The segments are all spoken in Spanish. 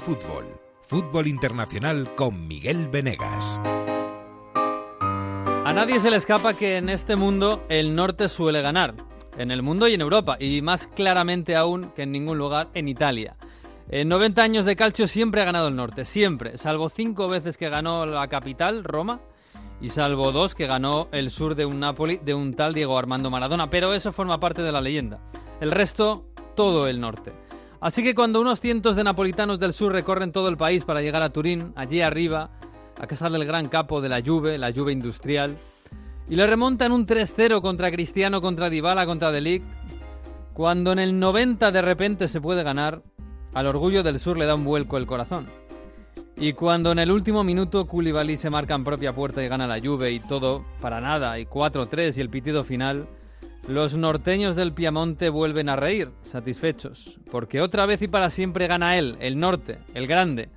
Fútbol. Fútbol Internacional con Miguel Venegas. A nadie se le escapa que en este mundo el norte suele ganar. En el mundo y en Europa, y más claramente aún que en ningún lugar en Italia. En 90 años de calcio siempre ha ganado el norte, siempre, salvo cinco veces que ganó la capital, Roma, y salvo dos que ganó el sur de un Napoli de un tal Diego Armando Maradona, pero eso forma parte de la leyenda. El resto, todo el norte. Así que cuando unos cientos de napolitanos del sur recorren todo el país para llegar a Turín, allí arriba, a casa del gran capo de la Juve, la Juve industrial, y le remontan un 3-0 contra Cristiano, contra Dybala, contra Delict, cuando en el 90 de repente se puede ganar, al orgullo del sur le da un vuelco el corazón. Y cuando en el último minuto Koulibaly se marca en propia puerta y gana la Juve y todo para nada y 4-3 y el pitido final, los norteños del Piamonte vuelven a reír, satisfechos, porque otra vez y para siempre gana él, el norte, el grande.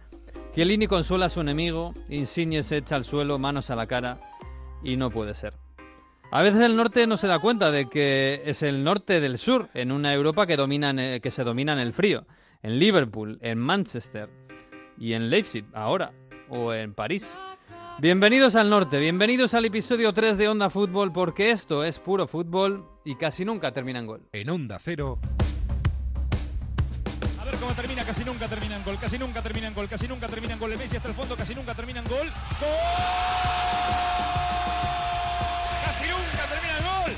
Chiellini consuela a su enemigo, Insigne se echa al suelo, manos a la cara, y no puede ser. A veces el norte no se da cuenta de que es el norte del sur, en una Europa que, domina en- que se domina en el frío, en Liverpool, en Manchester, y en Leipzig ahora, o en París. Bienvenidos al norte, bienvenidos al episodio 3 de Onda Fútbol, porque esto es puro fútbol y casi nunca termina en gol. En Onda Cero, A ver cómo termina, casi nunca termina en gol, casi nunca termina en gol, casi nunca termina en gol. El Messi hasta el fondo, casi nunca termina en gol. ¡Gol! Casi nunca termina en gol.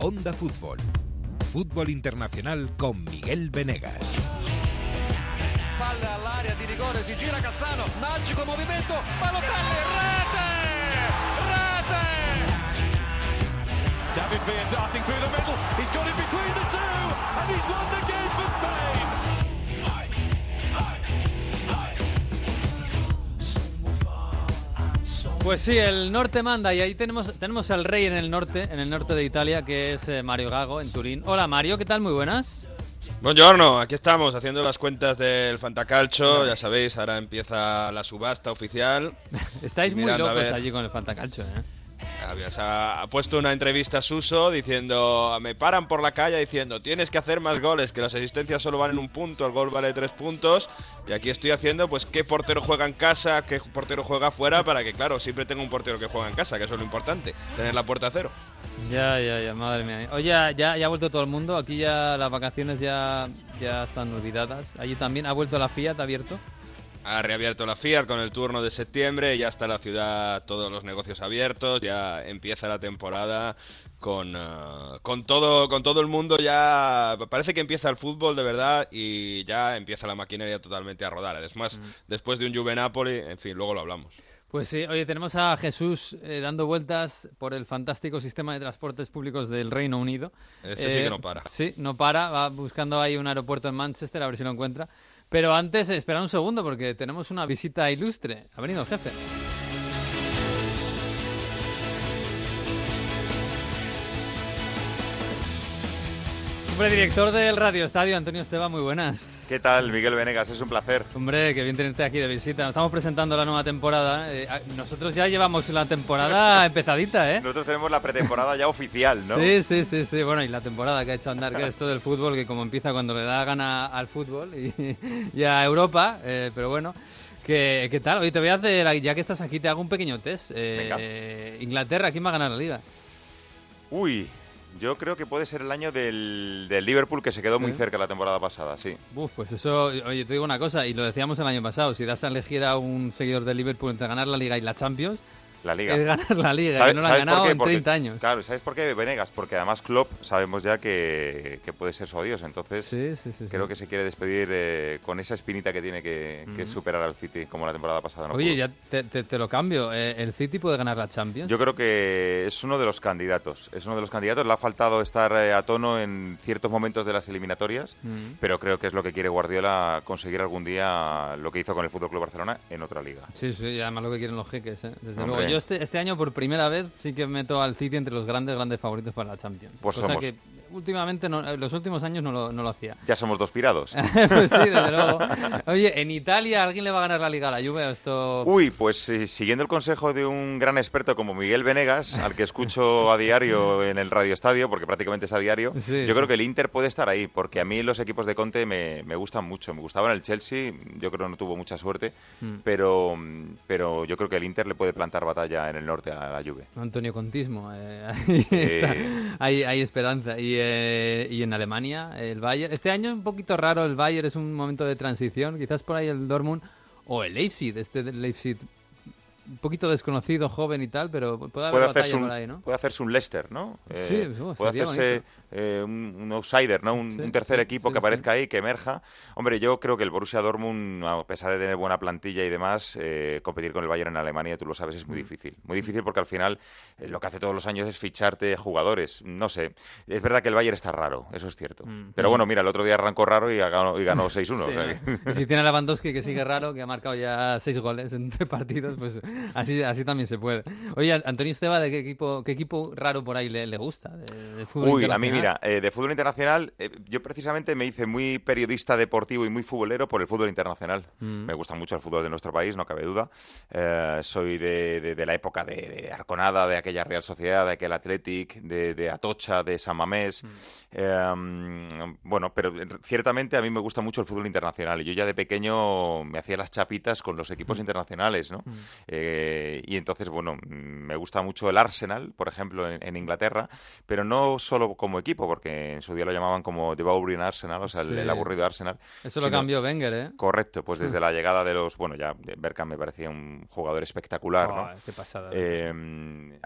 Onda Fútbol. Fútbol Internacional con Miguel Venegas. Palla all'area di rigore, si gira Cassano, magico movimento, Balotelli, rete! Rete! David Villa darting through the middle. He's got it between the two, and he's won the game for Spain. Pues sí, el norte manda y ahí tenemos, tenemos al rey en el norte, en el norte de Italia, que es eh, Mario Gago, en Turín. Hola Mario, ¿qué tal? Muy buenas. Buongiorno, aquí estamos haciendo las cuentas del Fantacalcio, ya sabéis, ahora empieza la subasta oficial. Estáis muy locos allí con el Fantacalcio, ¿eh? Habías- Ha, ha puesto una entrevista a Suso diciendo, me paran por la calle diciendo, tienes que hacer más goles, que las asistencias solo valen un punto, el gol vale tres puntos, y aquí estoy haciendo, pues, qué portero juega en casa, qué portero juega fuera, para que, claro, siempre tenga un portero que juega en casa, que eso es lo importante, tener la puerta a cero. Ya, ya, ya, madre mía. Oye, ya, ya ha vuelto todo el mundo. Aquí ya las vacaciones ya, ya están olvidadas. Allí también ha vuelto la Fiat, abierto. Ha reabierto la Fiat con el turno de septiembre, ya está la ciudad, todos los negocios abiertos, ya empieza la temporada con, eh, con, todo, con todo el mundo, ya parece que empieza el fútbol de verdad y ya empieza la maquinaria totalmente a rodar. Además, después de un Juve Napoli, en fin, luego lo hablamos. Pues sí, oye, tenemos a Jesús eh, dando vueltas por el fantástico sistema de transportes públicos del Reino Unido. Ese sí que no para. Sí, no para, va buscando ahí un aeropuerto en Manchester a ver si lo encuentra. Pero antes, espera un segundo porque tenemos una visita ilustre. Ha venido el jefe. Hombre, director del Radio Estadio, Antonio Esteban, muy buenas. ¿Qué tal, Miguel Venegas? Es un placer. Hombre, qué bien tenerte aquí de visita. Nos estamos presentando la nueva temporada. Eh, nosotros ya llevamos la temporada empezadita, ¿eh? Nosotros tenemos la pretemporada ya oficial, ¿no? Sí, sí, sí, sí. Bueno, y la temporada que ha hecho andar, que es esto del fútbol, que como empieza cuando le da gana al fútbol y, y a Europa, eh, pero bueno. ¿Qué, ¿Qué tal? Oye, te voy a hacer, ya que estás aquí, te hago un pequeño test. Eh, Inglaterra, ¿quién va a ganar la liga? Uy, yo creo que puede ser el año del, del Liverpool que se quedó muy cerca la temporada pasada, sí. Uf, pues eso, oye, te digo una cosa, y lo decíamos el año pasado, si das a elegir a un seguidor del Liverpool entre ganar la liga y la Champions, La liga. es ganar la liga, ¿Sabe- que no la han por ganado en Porque- 30 años. Claro, ¿sabes por qué, Venegas? Porque además Klopp sabemos ya que, que puede ser su adiós, entonces Sí, sí, sí. sí. creo que se quiere despedir eh, con esa espinita que tiene que, que superar al City, como la temporada pasada. No Oye, pudo. ya te, te- te lo cambio. eh, ¿El City puede ganar la Champions? Yo creo que es uno de los candidatos. Es uno de los candidatos. Le ha faltado estar eh, a tono en ciertos momentos de las eliminatorias, Mm. pero creo que es lo que quiere Guardiola conseguir algún día lo que hizo con el Fútbol Club Barcelona en otra liga. Sí, sí, y además lo que quieren los jeques, ¿eh? Desde Hombre. luego. Yo este, este año por primera vez sí que meto al City entre los grandes, grandes favoritos para la Champions. Pues Cosa somos. que últimamente, no, en los últimos años no lo, no lo hacía. Ya somos dos pirados. pues sí, desde luego. Oye, ¿en Italia alguien le va a ganar la Liga a la Juve? Esto... Uy, pues eh, siguiendo el consejo de un gran experto como Miguel Venegas, al que escucho a diario en el Radio Estadio, porque prácticamente es a diario, Sí, yo sí. creo que el Inter puede estar ahí, porque a mí los equipos de Conte me, me gustan mucho. Me gustaban el Chelsea, yo creo que no tuvo mucha suerte, Mm. pero, pero yo creo que el Inter le puede plantar batalla en el norte a la Juve. Antonio Contismo, eh, ahí, Eh. está. Hay, hay esperanza. Y, eh, y en Alemania, el Bayern. Este año un poquito raro el Bayern, es un momento de transición. Quizás por ahí el Dortmund o el Leipzig, este Leipzig un poquito desconocido, joven y tal, pero puede haber Puede hacerse, un, por ahí, ¿no? puede hacerse un Leicester, ¿no? Eh, Sí, eso puede hacerse eh, un, un outsider, ¿no? Un, Sí, un tercer sí, equipo sí, que aparezca ahí, que emerja. Hombre, yo creo que el Borussia Dortmund, a pesar de tener buena plantilla y demás, eh, competir con el Bayern en Alemania, tú lo sabes, Mm. es muy difícil. Muy difícil porque al final eh, lo que hace todos los años es ficharte jugadores. No sé. Es verdad que el Bayern está raro, eso es cierto. Mm. Pero bueno, mira, el otro día arrancó raro y ganó, y ganó 6-1. o sea que- si tiene a Lewandowski que sigue raro, que ha marcado ya seis goles en tres partidos, pues así, así también se puede. Oye, Antonio Esteba, ¿de qué equipo, qué equipo raro por ahí le, le gusta? De, de fútbol Uy, a mí mira, eh, de fútbol internacional, eh, yo precisamente me hice muy periodista deportivo y muy futbolero por el fútbol internacional. Mm. Me gusta mucho el fútbol de nuestro país, no cabe duda. Eh, soy de, de- de la época de, Arconada, de aquella Real Sociedad, de aquel Athletic, de, Atocha, de San Mamés. Mm. Bueno, pero ciertamente a mí me gusta mucho el fútbol internacional. Y yo ya de pequeño me hacía las chapitas con los Mm. equipos internacionales, ¿no? Eh, y entonces, bueno, me gusta mucho el Arsenal, por ejemplo, en, en Inglaterra, pero no solo como equipo, porque en su día lo llamaban como The Boring Arsenal, o sea, el, Sí. el aburrido Arsenal. Eso lo cambió Wenger, ¿eh? Correcto, pues desde la llegada de los, bueno, ya Berkham me parecía un jugador espectacular, ¿no? Qué pasada. Eh,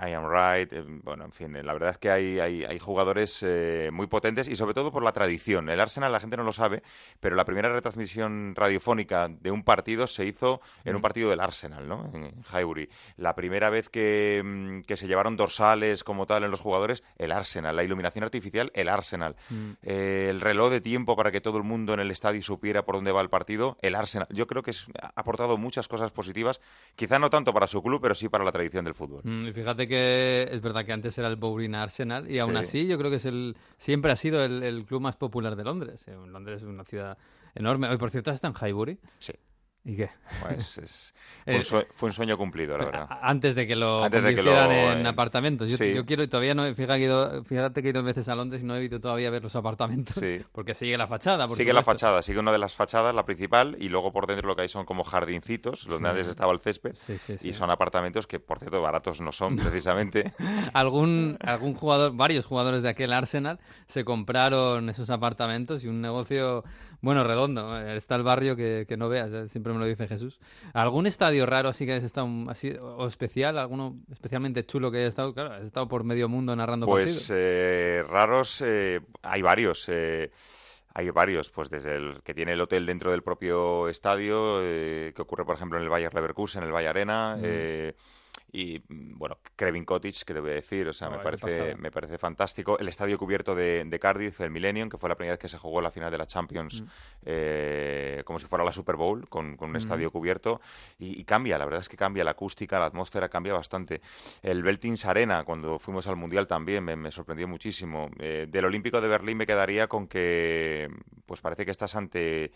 Ian Wright, eh, bueno, en fin, eh, la verdad es que hay, hay, hay jugadores eh, muy potentes y sobre todo por la tradición. El Arsenal, la gente no lo sabe, pero la primera retransmisión radiofónica de un partido se hizo en un partido del Arsenal, ¿no? En Highbury. La primera vez que, mm, que se llevaron dorsales como tal en los jugadores, el Arsenal. La iluminación artificial, el Arsenal. Mm. Eh, el reloj de tiempo para que todo el mundo en el estadio supiera por dónde va el partido, el Arsenal. Yo creo que es- ha aportado muchas cosas positivas, quizá no tanto para su club, pero sí para la tradición del fútbol. Mm, y fíjate que es verdad que antes era el Bowling Arsenal y aún Sí. así yo creo que es el siempre ha sido el, el club más popular de Londres. Eh, Londres es una ciudad enorme. Hoy, por cierto, está en Highbury. Sí. ¿Y qué? Pues es- fue, un Eh, fue un sueño cumplido, la verdad. Antes de que lo Antes de que lo, en eh, apartamentos. Yo, sí. yo quiero y todavía no. Fíjate que, he ido, fíjate que he ido veces a Londres y no he ido todavía ver los apartamentos. Sí. Porque sigue la fachada. por Sigue la fachada, sigue una de las fachadas, la principal, y luego por dentro lo que hay son como jardincitos, donde Sí. antes estaba el césped, Sí, sí, sí. y son apartamentos que, por cierto, baratos no son, precisamente. algún, algún jugador, varios jugadores de aquel Arsenal se compraron esos apartamentos y un negocio, bueno, redondo. Eh, Está el barrio que, que no veas, eh, siempre me lo dice Jesús. ¿Algún estadio raro así que has estado así, o especial, alguno especialmente chulo que haya estado? Claro, has estado por medio mundo narrando Pues partidos. eh, raros, eh, hay varios. eh, hay varios, pues desde el que tiene el hotel dentro del propio estadio, eh, que ocurre, por ejemplo, en el Bayer Leverkusen, en el Bayer Arena, Mm. Y mm, bueno, Krevin Cottage, que te voy a decir, o sea, me, parece, me parece fantástico. El estadio cubierto de, de Cardiff, el Millennium, que fue la primera vez que se jugó la final de la Champions, Mm. eh, como si fuera la Super Bowl, con, con un Mm. estadio cubierto, y, y cambia, la verdad es que cambia la acústica, la atmósfera cambia bastante. El Beltins Arena, cuando fuimos al Mundial también, me, me sorprendió muchísimo. Eh, del Olímpico de Berlín me quedaría con que, pues parece que estás ante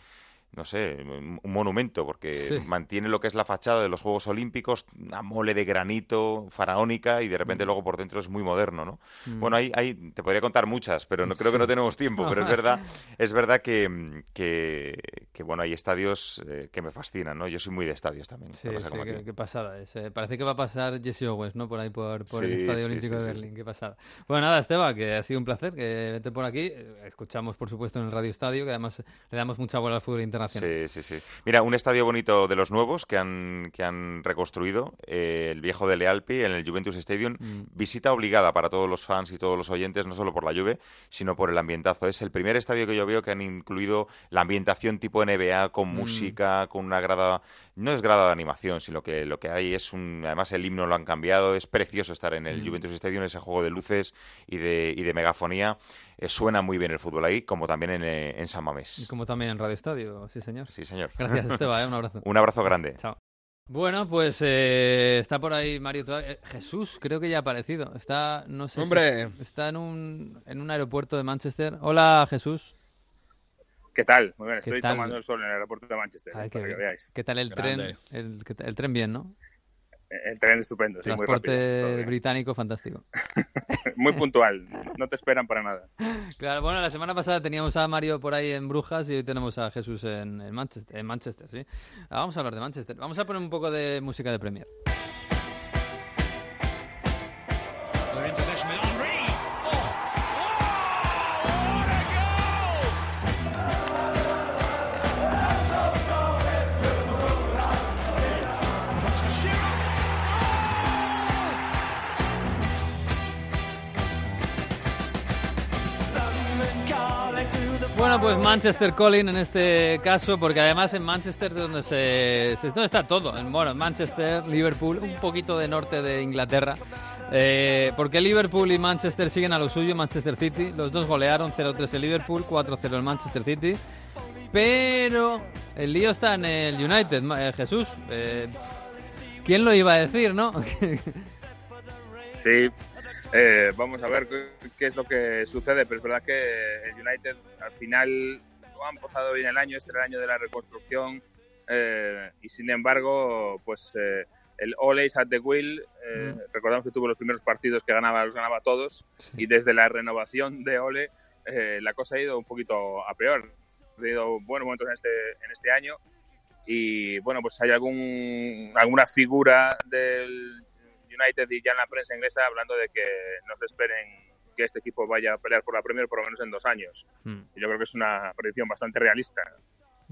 no sé, un monumento, porque Sí. mantiene lo que es la fachada de los Juegos Olímpicos, una mole de granito faraónica y de repente luego por dentro es muy moderno, ¿no? Mm. Bueno, ahí, ahí te podría contar muchas, pero no creo que no tenemos tiempo, pero es verdad, es verdad que, que, que, bueno, hay estadios eh, que me fascinan, ¿no? Yo soy muy de estadios también. Sí, pasa qué, qué pasada es. eh. Parece que va a pasar Jesse Owens, ¿no? Por ahí, por, por el Estadio Olímpico de Berlín. Qué pasada. Bueno, nada, Esteba, que ha sido un placer que vete por aquí. Eh, Escuchamos, por supuesto, en el Radio Estadio, que además le damos mucha bola al fútbol internacional. Sí, sí, sí. Mira, un estadio bonito de los nuevos que han, que han reconstruido, eh, el viejo de Lealpi, en el Juventus Stadium. Mm. Visita obligada para todos los fans y todos los oyentes, no solo por la lluvia, sino por el ambientazo. Es el primer estadio que yo veo que han incluido la ambientación tipo NBA, con Mm. música, con una grada... No es grada de animación, sino que lo que hay es un... Además, el himno lo han cambiado. Es precioso estar en el Mm. Juventus Stadium, ese juego de luces y de, y de megafonía. Eh, suena muy bien el fútbol ahí, como también en, eh, en San Y Mamés. como también en Radio Estadio, sí, señor. Sí, señor. Gracias, Esteba, ¿eh? un abrazo. Un abrazo grande. Chao. Bueno, pues eh, está por ahí Mario eh, Jesús, creo que ya ha aparecido. Está, no sé Hombre. está en un, en un aeropuerto de Manchester. Hola, Jesús. ¿Qué tal? Muy bien, estoy tomando el sol en el aeropuerto de Manchester, Ay, para qué, que veáis. ¿Qué tal el Grande. tren? El, el tren bien, ¿no? El tren estupendo, sí, muy Transporte rápido. británico fantástico. Muy puntual, no te esperan para nada. Claro, bueno, la semana pasada teníamos a Mario por ahí en Brujas y hoy tenemos a Jesús en, en Manchester, en Manchester, sí. Ah, vamos a hablar de Manchester. Vamos a poner un poco de música de Premier. Manchester Calling en este caso, porque además en Manchester es donde se, donde está todo. En, bueno, en Manchester, Liverpool, un poquito de norte de Inglaterra. Eh, porque Liverpool y Manchester siguen a lo suyo, Manchester City. Los dos golearon 0-3 el Liverpool, 4-0 el Manchester City. Pero el lío está en el United, eh, Jesús. Eh, ¿Quién lo iba a decir, no? Sí, eh, vamos a ver qué, qué es lo que sucede, pero es verdad que el United al final no ha empezado bien el año, este era el año de la reconstrucción eh, y sin embargo, pues eh, el Ole's at the wheel, eh, recordamos que tuvo los primeros partidos que ganaba, los ganaba todos y desde la renovación de Ole eh, la cosa ha ido un poquito a peor. Ha tenido buenos momentos en este, en este año y bueno, pues hay algún, alguna figura del United y ya en la prensa inglesa hablando de que no se esperen que este equipo vaya a pelear por la Premier por lo menos en dos años. Mm. Y yo creo que es una predicción bastante realista,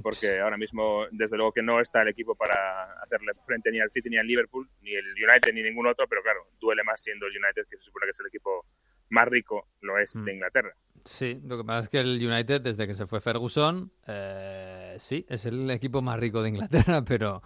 porque ahora mismo, desde luego que no está el equipo para hacerle frente ni al City ni al Liverpool, ni el United ni ningún otro, pero claro, duele más siendo el United, que se supone que es el equipo más rico, lo es Mm. de Inglaterra. Sí, lo que pasa es que el United, desde que se fue Ferguson, eh, sí, es el equipo más rico de Inglaterra, pero,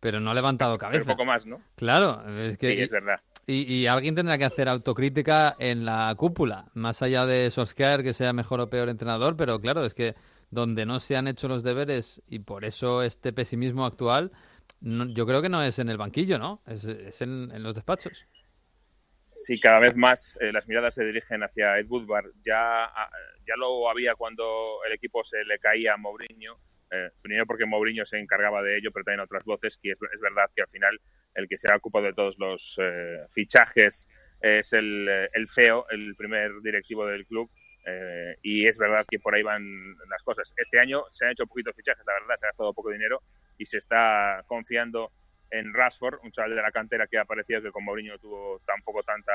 pero no ha levantado Pero cabeza. poco más, ¿no? Claro, es que sí, es verdad. y, y alguien tendrá que hacer autocrítica en la cúpula, más allá de Solskjaer, que sea mejor o peor entrenador, pero claro, es que donde no se han hecho los deberes y por eso este pesimismo actual, no- yo creo que no es en el banquillo, ¿no? Es, es en, en los despachos. Sí, cada vez más eh, las miradas se dirigen hacia Ed Woodward. Ya, ah, ya lo había cuando el equipo se le caía a Mourinho. Eh, primero porque Mourinho se encargaba de ello, pero también otras voces, que es, es verdad que al final el que se ha ocupado de todos los eh, fichajes es el, eh, el CEO, el primer directivo del club, y es verdad que por ahí van las cosas. Este año se han hecho poquitos fichajes, la verdad, se ha gastado poco dinero y se está confiando en Rashford, un chaval de la cantera que ha aparecido que con Mourinho tuvo tampoco tanta,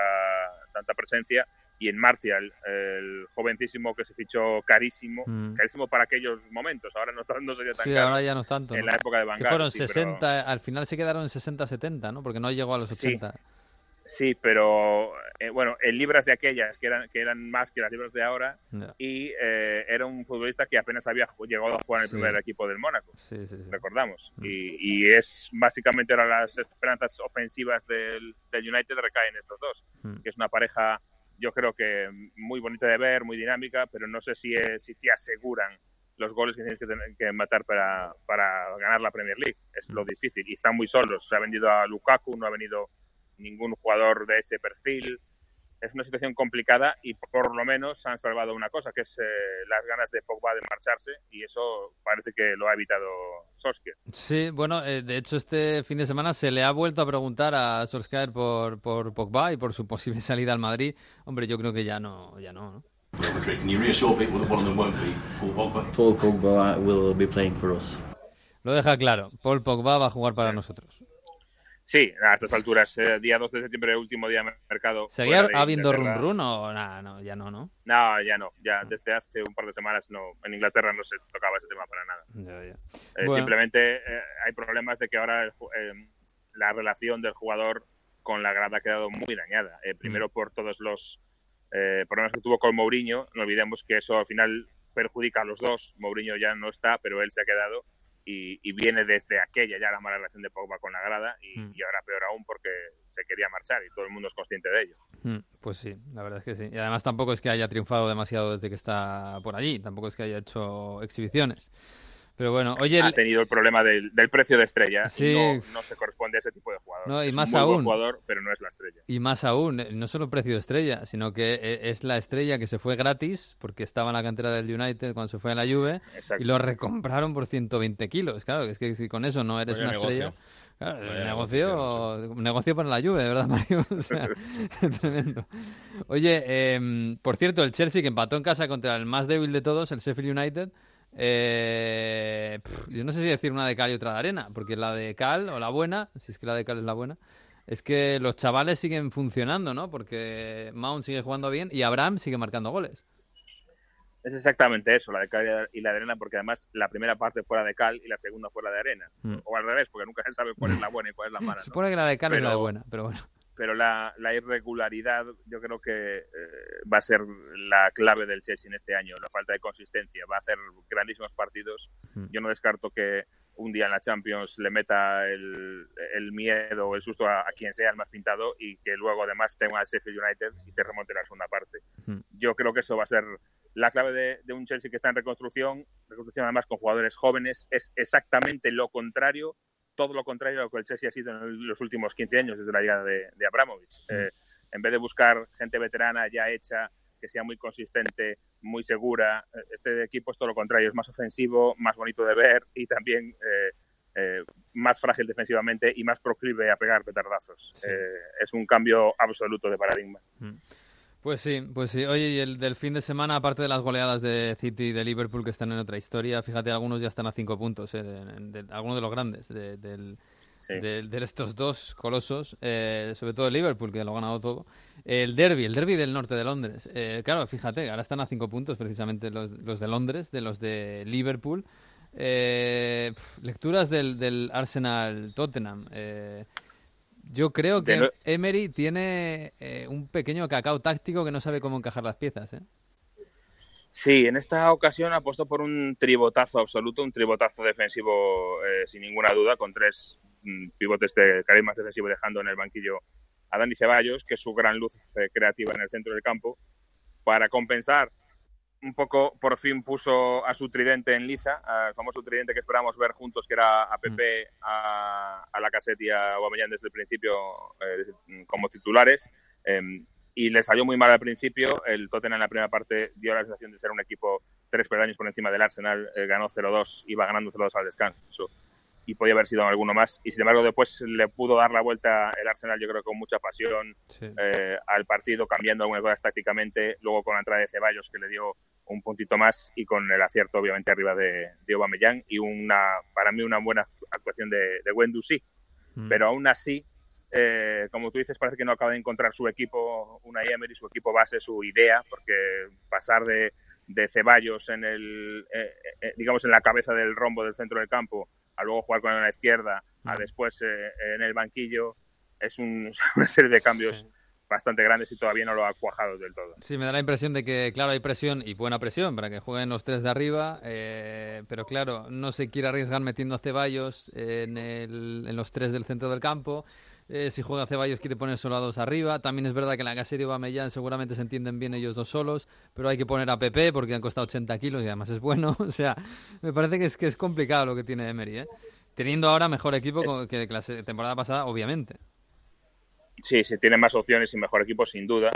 tanta presencia, y en Martial, el jovencísimo que se fichó carísimo, Mm. carísimo para aquellos momentos, ahora no, no sería tan Sí, caro ahora ya no es tanto. en ¿no? la época de Van Gaal, fueron sí, pero- 60, al final se quedaron en 60-70, ¿no? Porque no llegó a los Sí. 80. Sí, pero eh, bueno, en libras de aquellas que eran, que eran más que las libras de ahora, Ya. y eh, era un futbolista que apenas había llegado a jugar en el Sí. primer equipo del Mónaco. Sí, sí, sí. recordamos. Mm. Y, y es básicamente ahora las esperanzas ofensivas del, del United recaen en estos dos, Mm. que es una pareja, yo creo que muy bonita de ver, muy dinámica, pero no sé si, es- si te aseguran los goles que tienes que, tener, que matar para, para ganar la Premier League. Es lo difícil. Y están muy solos. Se ha vendido a Lukaku, no ha venido ningún jugador de ese perfil. Es una situación complicada y por lo menos han salvado una cosa, que es eh, las ganas de Pogba de marcharse y eso parece que lo ha evitado Solskjaer. Sí, bueno, eh, de hecho este fin de semana se le ha vuelto a preguntar a Solskjaer por, por Pogba y por su posible salida al Madrid. Hombre, yo creo que ya no, ya no, ¿no? Can you reassure people that one of them won't be Paul Pogba? Paul Pogba will be playing for us. Lo deja claro. Paul Pogba va a jugar para Sí. nosotros. Sí, a estas alturas, eh, día 2 de septiembre, último día de mercado. ¿Seguía de habiendo run run o nada? No, ya no, ¿no? No, ya no. Ya desde hace un par de semanas no. En Inglaterra no se tocaba ese tema para nada. Ya, ya. Eh, Bueno. Simplemente eh, hay problemas de que ahora el la relación del jugador con la grada ha quedado muy dañada. Mm. primero por todos los problemas que tuvo con Mourinho. No olvidemos que eso al final perjudica a los dos. Mourinho ya no está, pero él se ha quedado. Y, y viene desde aquella ya la mala relación de Pogba con la grada y, Mm. y ahora peor aún porque se quería marchar y todo el mundo es consciente de ello. Mm, Pues sí, la verdad es que sí. Y además tampoco es que haya triunfado demasiado desde que está por allí. Tampoco es que haya hecho exhibiciones. Pero bueno, oye... Ha tenido el problema del, del precio de estrella. Sí. No, no, se corresponde a ese tipo de jugador. No, y es más un muy aún. buen jugador, pero no es la estrella. Y más aún, eh, no solo precio de estrella, sino que eh, es la estrella que se fue gratis porque estaba en la cantera del United cuando se fue a la Juve Exacto. y lo recompraron por 120 kilos. Claro, es que si con eso no eres una negocio. estrella... Claro, negocio, negocio para la Juve, ¿verdad, Mario? O sea, tremendo. Oye, eh, por cierto, el Chelsea que empató en casa contra el más débil de todos, el Sheffield United. Eh, pff, yo no sé si decir una de cal y otra de arena, porque la de cal o la buena, si es que la de cal es la buena, es que los chavales siguen funcionando, ¿no? Porque Mount sigue jugando bien y Abraham sigue marcando goles. Es exactamente eso, la de cal y la de arena, porque además la primera parte fuera de cal y la segunda fuera de arena. Mm. O al revés, porque nunca se sabe cuál es la buena y cuál es la mala. ¿no? supone que la de cal es la de Pero- buena, pero bueno. Pero la, la irregularidad yo creo que eh, va a ser la clave del Chelsea en este año, la falta de consistencia. Va a hacer grandísimos partidos. Mm. Yo no descarto que un día en la Champions le meta el, el miedo o el susto a, a quien sea el más pintado y que luego además tenga al Sheffield United y te remonte la segunda parte. Mm. Yo creo que eso va a ser la clave de, de un Chelsea que está en reconstrucción, reconstrucción además con jugadores jóvenes, es exactamente lo contrario todo lo contrario a lo que el Chelsea ha sido en los últimos 15 años desde la llegada de, de Abramovich. Eh, en vez de buscar gente veterana ya hecha, que sea muy consistente, muy segura, eh, este equipo es todo lo contrario, es más ofensivo, más bonito de ver y también eh, eh, más frágil defensivamente y más proclive a pegar petardazos. Sí. Eh, es un cambio absoluto de paradigma. Pues sí, pues sí. Oye, y el del fin de semana, aparte de las goleadas de City y de Liverpool que están en otra historia, fíjate, algunos ya están a cinco puntos, eh, de, de- algunos de los grandes, de, del- Sí. de, estos dos colosos, eh, sobre todo el Liverpool, que lo ha ganado todo. El derby, el derby del norte de Londres. Eh, claro, fíjate, ahora están a cinco puntos precisamente los, los de Londres, de los de Liverpool. Eh, lecturas del, del Arsenal-Tottenham. Eh, yo creo que Emery tiene eh, un pequeño cacao táctico que no sabe cómo encajar las piezas. ¿eh? Sí, en esta ocasión ha puesto por un tribotazo absoluto, un tribotazo defensivo eh, sin ninguna duda, con tres mm, pivotes de carisma defensivo dejando en el banquillo a Dani Ceballos, que es su gran luz eh, creativa en el centro del campo, para compensar un poco, por fin puso a su tridente en liza, al famoso tridente que esperábamos ver juntos, que era a Pepe, a, a la y a Aubameyang desde el principio eh, como titulares. eh, y le salió muy mal al principio. El Tottenham en la primera parte dio la sensación de ser un equipo tres peldaños por encima del Arsenal. eh, ganó 0-2, iba ganando 0-2 al descanso y podía haber sido alguno más. Y sin embargo, después le pudo dar la vuelta el Arsenal, yo creo, con mucha pasión Sí. eh, al partido, cambiando algunas cosas tácticamente. Luego con la entrada de Ceballos, que le dio un puntito más, y con el acierto, obviamente, arriba de, de Aubameyang. Y una, para mí, una buena actuación de, de Guendouzi. Mm. Pero aún así, eh, como tú dices, parece que no acaba de encontrar su equipo, una Emery, su equipo base, su idea, porque pasar de, de Ceballos en el, eh, eh, digamos, en la cabeza del rombo del centro del campo, a luego jugar con la izquierda, a después eh, en el banquillo, es un- una serie de cambios bastante grandes y todavía no lo ha cuajado del todo. Sí, me da la impresión de que, claro, hay presión y buena presión para que jueguen los tres de arriba, eh, pero claro, no se quiere arriesgar metiendo a Ceballos en, el- en los tres del centro del campo. Eh, si juega Ceballos quiere poner solo a dos arriba. También es verdad que en la casa de Aubameyang seguramente se entienden bien ellos dos solos, pero hay que poner a Pepe porque han costado 80 kilos y además es bueno. O sea, me parece que es, que es complicado lo que tiene Emery, ¿eh? Teniendo ahora mejor equipo Es- que la se- temporada pasada, obviamente. Sí, sí, tiene más opciones y mejor equipo, sin duda,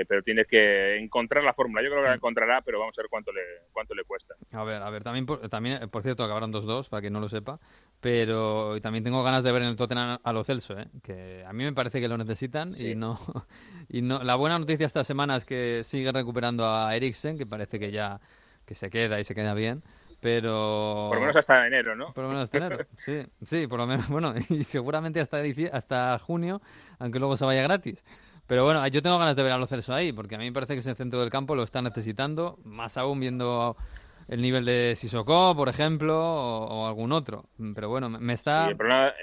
eh, pero tiene que encontrar la fórmula. Yo creo que la encontrará, pero vamos a ver cuánto le, cuánto le cuesta. A ver, a ver, también por, también, eh, por cierto, acabaron 2-2, para quien no lo sepa, pero también tengo ganas de ver en el Tottenham a lo Celso, ¿eh? que a mí me parece que lo necesitan Sí. y no y no la buena noticia esta semana es que sigue recuperando a Eriksen, que parece que ya que se queda y se queda bien, pero Por lo menos hasta enero, ¿no? por lo menos hasta enero. Sí, sí, por lo menos, bueno, y seguramente hasta hasta junio, aunque luego se vaya gratis. Pero bueno, yo tengo ganas de ver a los Celso ahí, porque a mí me parece que ese centro del campo lo está necesitando, más aún viendo el nivel de Sissoko, por ejemplo, o, o algún otro. Pero bueno, me- me está... Sí, el, problema,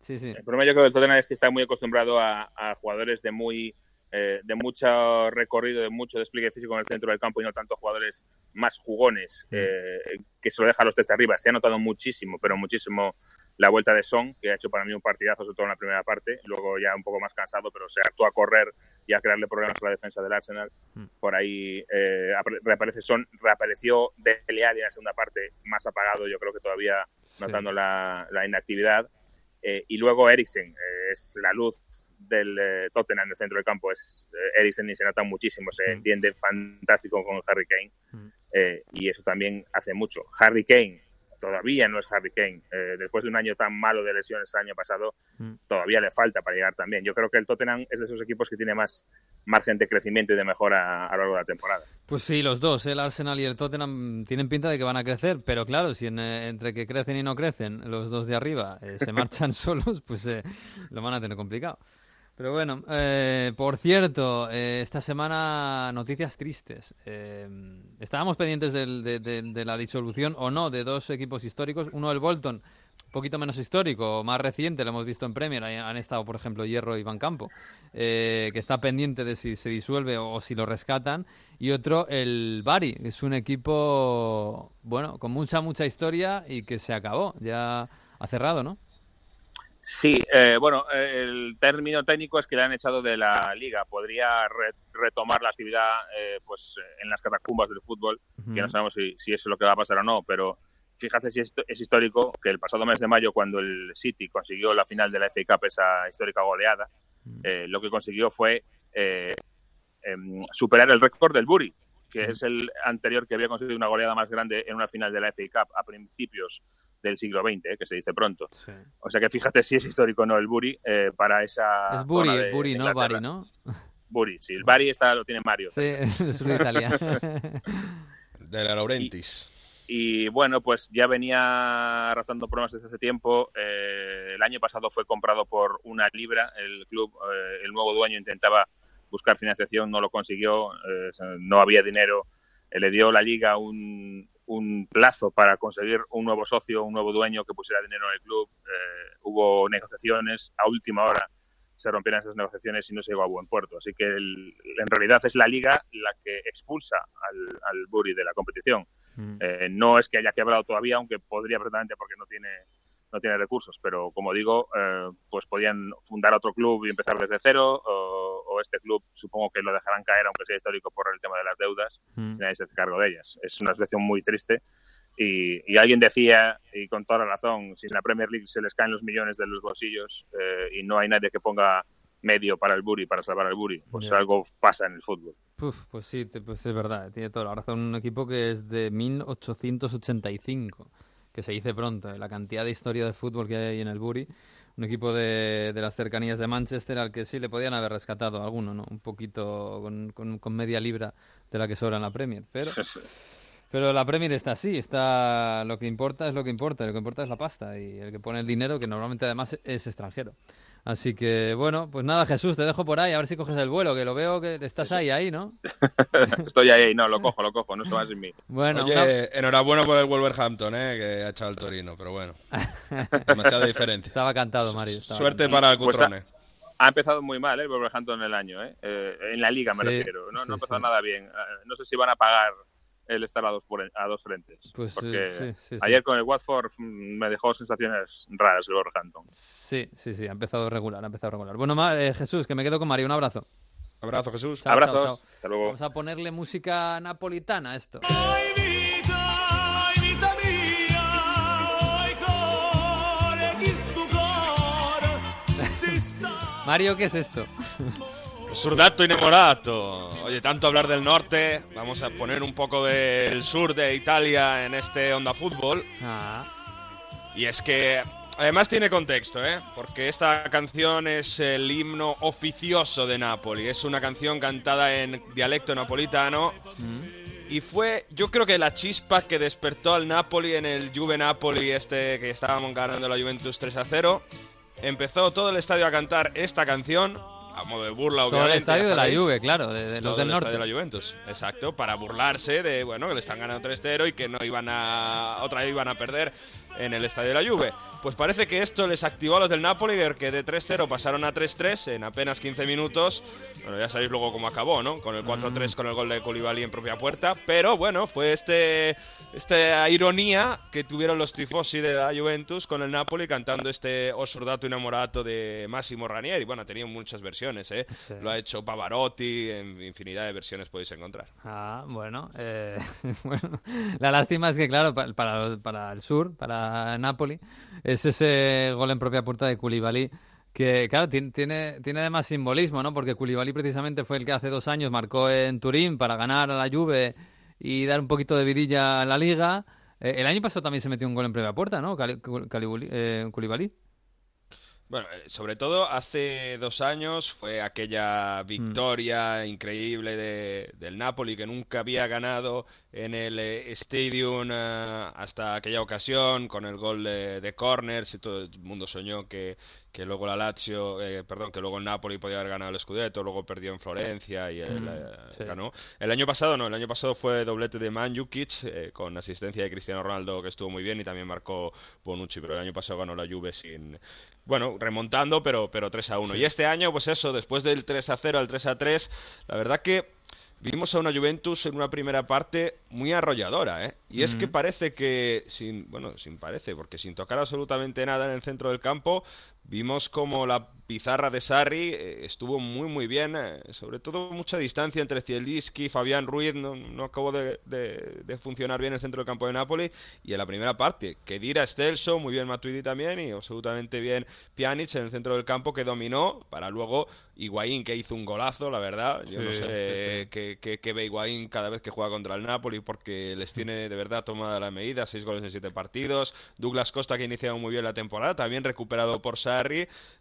Sí, sí. el problema yo creo del Tottenham es que está muy acostumbrado a, a jugadores de muy eh, de mucho recorrido, de mucho despliegue físico en el centro del campo y no tanto jugadores más jugones eh, que se lo deja a los test de arriba. Se ha notado muchísimo, pero muchísimo la vuelta de Son, que ha hecho para mí un partidazo, sobre todo en la primera parte. Luego ya un poco más cansado, pero se actuó a correr y a crearle problemas a la defensa del Arsenal. Por ahí eh, reaparece Son, reapareció Dele Alli en la segunda parte, más apagado, yo creo que todavía notando la, la inactividad. Eh, y luego Eriksen, eh, es la luz del eh, Tottenham en el centro del campo, es Eriksen y se nota muchísimo, se entiende fantástico con Harry Kane. Y eso también hace mucho. Harry Kane todavía no es Harry Kane, después de un año tan malo de lesiones el año pasado, todavía le falta para llegar también. Yo creo que el Tottenham es de esos equipos que tiene más margen de crecimiento y de mejora a lo largo de la temporada. Pues sí, los dos, el Arsenal y el Tottenham, tienen pinta de que van a crecer, pero claro, si entre que crecen y no crecen, los dos de arriba eh, se marchan solos, pues eh, lo van a tener complicado. Pero bueno, eh, por cierto, esta semana noticias tristes. estábamos pendientes de, de, la disolución o no de dos equipos históricos, uno el Bolton poquito menos histórico, más reciente, lo hemos visto en Premier, han estado, por ejemplo, Hierro y Van Campo, eh, que está pendiente de si se disuelve o, si lo rescatan, y otro, el Bari, que es un equipo, bueno, con mucha, mucha historia y que se acabó, ya ha cerrado, ¿no? Sí, eh, bueno, el término técnico es que le han echado de la liga. Podría retomar la actividad eh, pues en las catacumbas del fútbol, que no sabemos si, si, eso es lo que va a pasar o no, pero fíjate si es, es, histórico que el pasado mes de mayo, cuando el City consiguió la final de la FA Cup, esa histórica goleada, eh, lo que consiguió fue eh, em, superar el récord del Buri, que es el anterior que había conseguido una goleada más grande en una final de la FA Cup a principios del siglo XX, eh, que se dice pronto. O sea que fíjate si es histórico no el Buri para esa. Es Buri, el Buri, no Bari, ¿no? Buri, sí, el Bari está, lo tiene Mario. Sí, es una Italia. de la Laurentis. Y bueno, pues ya venía arrastrando problemas desde hace tiempo. Eh, el año pasado fue comprado por una libra. El club, eh, el nuevo dueño intentaba buscar financiación, no lo consiguió, eh, no había dinero. le dio la liga un, un, plazo para conseguir un nuevo socio, un nuevo dueño que pusiera dinero en el club. hubo negociaciones a última hora se rompieran esas negociaciones y no se llegó a buen puerto. Así que en realidad es la liga la que expulsa al, al Buri de la competición. Mm. Eh, no es que haya quebrado todavía, aunque podría perfectamente porque no tiene no tiene recursos, pero como digo, eh, pues podían fundar otro club y empezar desde cero, o, este club supongo que lo dejarán caer, aunque sea histórico, por el tema de las deudas, mm. si nadie se hace cargo de ellas. Es una situación muy triste y, alguien decía, y con toda la razón, si en la Premier League se les caen los millones de los bolsillos eh, y no hay nadie que ponga medio para el Buri, para salvar al Buri, pues algo pasa en el fútbol. pues sí, pues es verdad, tiene toda la razón. Un equipo que es de 1885, que se dice pronto, eh, la cantidad de historia de fútbol que hay en el Buri. Un equipo de, de, las cercanías de Manchester al que sí le podían haber rescatado alguno, ¿no? Un poquito con, con, con media libra de la que sobra en la Premier, pero... Pero la Premier está así, está lo que importa es lo que importa, lo que importa es la pasta y el que pone el dinero, que normalmente además es extranjero. Así que bueno, pues nada, Jesús, te dejo por ahí, a ver si coges el vuelo, que lo veo que estás ahí, ahí, ¿no? Estoy ahí, no, lo cojo, lo cojo, no se va sin mí. Bueno, Oye, enhorabuena por el Wolverhampton, ¿eh? que ha echado el Torino, pero bueno, demasiado diferente. Estaba cantado, Mario. Suerte para el pues Cutrone. ha, empezado muy mal ¿eh? el Wolverhampton en el año, ¿eh? eh en la liga me refiero, no, no ha empezado nada bien. Eh, no sé si van a pagar el estar a dos, a dos frentes. Pues, porque ayer con el Watford mm, me dejó sensaciones raras el Wolverhampton. Sí, sí, sí, ha empezado regular, ha empezado regular. Bueno, eh, Jesús, que me quedo con Mario, un abrazo. Abrazo, Jesús. Abrazos. Hasta luego. Vamos a ponerle música napolitana a esto. Mario, ¿qué es esto? Surdato enamorato. Oye, tanto hablar del norte, vamos a poner un poco del sur de Italia en este Onda Fútbol. Ah. Y es que además tiene contexto, ¿eh? Porque esta canción es el himno oficioso de Napoli. Es una canción cantada en dialecto napolitano. Mm. Y fue, yo creo que la chispa que despertó al Napoli en el Juve Napoli, este que estábamos ganando la Juventus 3 a 0. Empezó todo el estadio a cantar esta canción a modo de burla, Todo el estadio de la. Juve, claro, de, de los del el norte. de la Juventus, exacto, para burlarse de, bueno, que le están ganando 3-0 y que no iban a, otra vez iban a perder en el estadio de la Juve. Pues parece que esto les activó a los del Napoli, que de 3-0 pasaron a 3-3 en apenas 15 minutos. Bueno, ya sabéis luego cómo acabó, ¿no? Con el 4-3 con el gol de Koulibaly en propia puerta. Pero bueno, fue este esta ironía que tuvieron los tifosi de la Juventus con el Napoli cantando este O Sordato innamorato de Massimo Ranieri. Bueno, ha tenido muchas versiones, ¿eh? Sí. Lo ha hecho Pavarotti, en infinidad de versiones podéis encontrar. Ah, bueno, eh, bueno. La lástima es que, claro, pa- para, para el sur, para Napoli, es ese gol en propia puerta de Koulibaly que, claro, tiene, tiene, además simbolismo, ¿no? Porque Koulibaly precisamente fue el que hace dos años marcó en Turín para ganar a la Juve y dar un poquito de vidilla a la Liga. Eh, el año pasado también se metió un gol en propia puerta, ¿no? Cali- Calibuli- eh. Bueno, eh, sobre todo hace dos años fue aquella victoria increíble de- del Napoli que nunca había ganado en el eh, Stadium eh, hasta aquella ocasión con el gol de, de corners y todo el mundo soñó que, que luego la Lazio, eh, perdón, que luego el Napoli podía haber ganado el Scudetto, luego perdió en Florencia y él, Mm, eh, sí. ganó. El año pasado no, el año pasado fue doblete de Mandzukic eh, con asistencia de Cristiano Ronaldo que estuvo muy bien y también marcó Bonucci, pero el año pasado ganó la Juve sin bueno, remontando, pero pero 3 a 1. Y este año pues eso, después del 3 a 0 al 3 a 3, la verdad que Vimos a una Juventus en una primera parte muy arrolladora, ¿eh? Y es que parece que, sin, bueno, sin parece, porque sin tocar absolutamente nada en el centro del campo, vimos como la pizarra de Sarri eh, estuvo muy, muy bien, eh, sobre todo mucha distancia entre Zielinski, Fabián Ruiz, no, no acabó de, de- de funcionar bien el centro del campo de Napoli, y en la primera parte, que Dira Stelso, muy bien Matuidi también, y absolutamente bien Pjanic en el centro del campo, que dominó, para luego Higuaín, que hizo un golazo, la verdad, yo no Sí, sé sí, sí. que, que, que ve Higuaín cada vez que juega contra el Napoli porque les tiene de verdad tomada la medida, seis goles en siete partidos. Douglas Costa que ha iniciado muy bien la temporada, también recuperado por Sarri.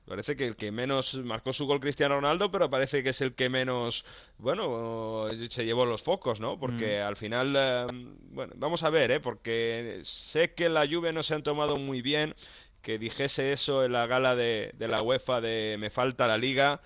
Parece que el que menos marcó su gol Cristiano Ronaldo, pero parece que es el que menos, bueno, se llevó los focos, ¿no? Porque al final, eh, bueno, vamos a ver, ¿eh? Porque sé que la Juve no se han tomado muy bien que dijese eso en la gala de, de la UEFA de me falta la liga.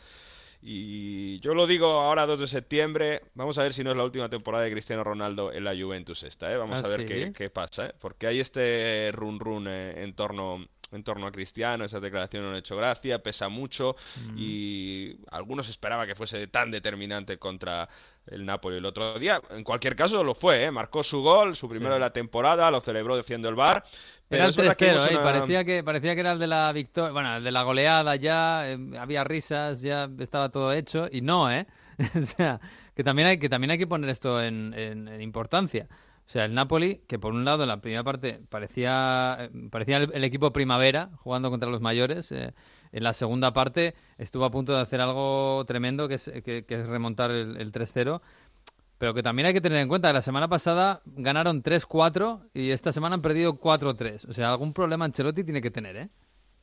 Y yo lo digo ahora 2 de septiembre, vamos a ver si no es la última temporada de Cristiano Ronaldo en la Juventus esta, ¿eh? Vamos ¿Ah, a ver sí? qué, qué pasa, ¿eh? Porque hay este run run eh, en torno en torno a Cristiano, esas declaraciones no han hecho gracia, pesa mucho Mm. y algunos esperaban que fuese tan determinante contra el Napoli el otro día. En cualquier caso lo fue, ¿eh? Marcó su gol, su primero Sí. de la temporada, lo celebró diciendo el bar. Pero Era el es verdad que 3-0, vimos ¿eh? Una- parecía que, parecía que era el de la victoria, bueno, el de la goleada ya, eh, había risas, ya estaba todo hecho, y no, ¿eh? o sea, que también hay que, también hay que poner esto en, en- en importancia. O sea, el Napoli, que por un lado en la primera parte parecía, eh, parecía el, el equipo primavera jugando contra los mayores, eh, en la segunda parte estuvo a punto de hacer algo tremendo, que es, que, es remontar el, el 3-0. Pero que también hay que tener en cuenta que la semana pasada ganaron 3-4 y esta semana han perdido 4-3. O sea, algún problema Ancelotti tiene que tener, ¿eh?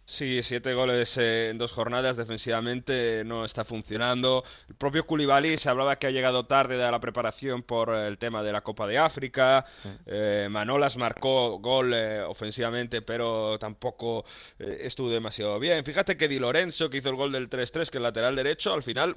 Sí, siete goles en dos jornadas defensivamente no está funcionando. El propio Koulibaly se hablaba que ha llegado tarde de la preparación por el tema de la Copa de África. Eh, Manolas marcó gol eh, ofensivamente, pero tampoco eh, estuvo demasiado bien. Fíjate que Di Lorenzo, que hizo el gol del 3-3, que es lateral derecho, al final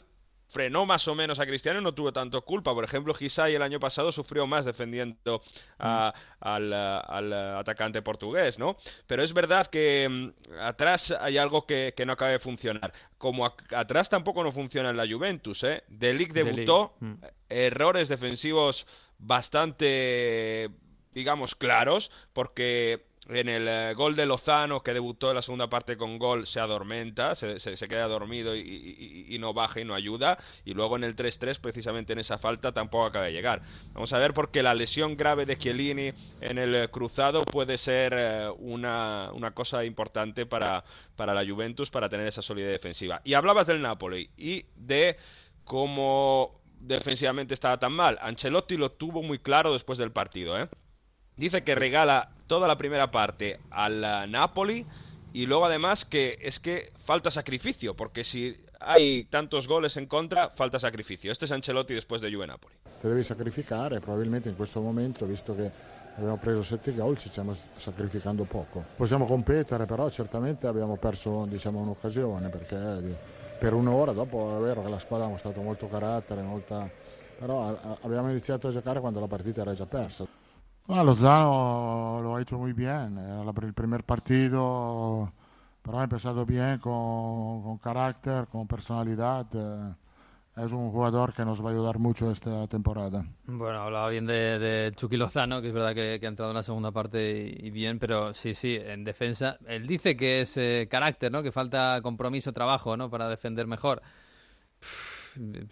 frenó más o menos a Cristiano no tuvo tanto culpa. Por ejemplo, Gisay el año pasado sufrió más defendiendo a- al, al, atacante portugués, ¿no? Pero es verdad que mm, atrás hay algo que, que no acaba de funcionar. Como atrás tampoco no funciona en la Juventus, ¿eh? De Ligt De Ligt, debutó, mm. errores defensivos bastante, digamos, claros, porque en el eh, gol de Lozano, que debutó en la segunda parte con gol, se adormenta, se, queda dormido y no baja y no ayuda. Y luego en el 3-3, precisamente en esa falta, tampoco acaba de llegar. Vamos a ver, porque la lesión grave de Chiellini en el eh, cruzado puede ser eh, una, una cosa importante para, para la Juventus, para tener esa solidez defensiva. Y hablabas del Napoli y de cómo defensivamente estaba tan mal. Ancelotti lo tuvo muy claro después del partido, ¿eh? Dice que regala toda la primera parte al eh, Napoli y luego además que es que falta sacrificio, porque si hay tantos goles en contra, falta sacrificio. Este es Ancelotti después de Juve Napoli. Ti devi sacrificare, probabilmente in questo momento, visto che abbiamo preso sette gol, ci stiamo sacrificando poco. Possiamo competere, però certamente abbiamo perso diciamo, un'occasione perché di- per un'ora, dopo è vero che la squadra ha mostrato molto carattere, molta... però abbiamo iniziato a giocare quando la partita era già persa. Ah, Lozano lo ha hecho muy bien, era el primer partido, pero ha empezado bien, con, con carácter, con personalidad. Eh, es un jugador que nos va a ayudar mucho esta temporada. Bueno, hablaba bien de, de Chucky Lozano, que es verdad que, ha entrado en la segunda parte y, bien, pero sí, sí, en defensa. Él dice que es eh, carácter, ¿no? Que falta compromiso, trabajo, ¿no? Para defender mejor.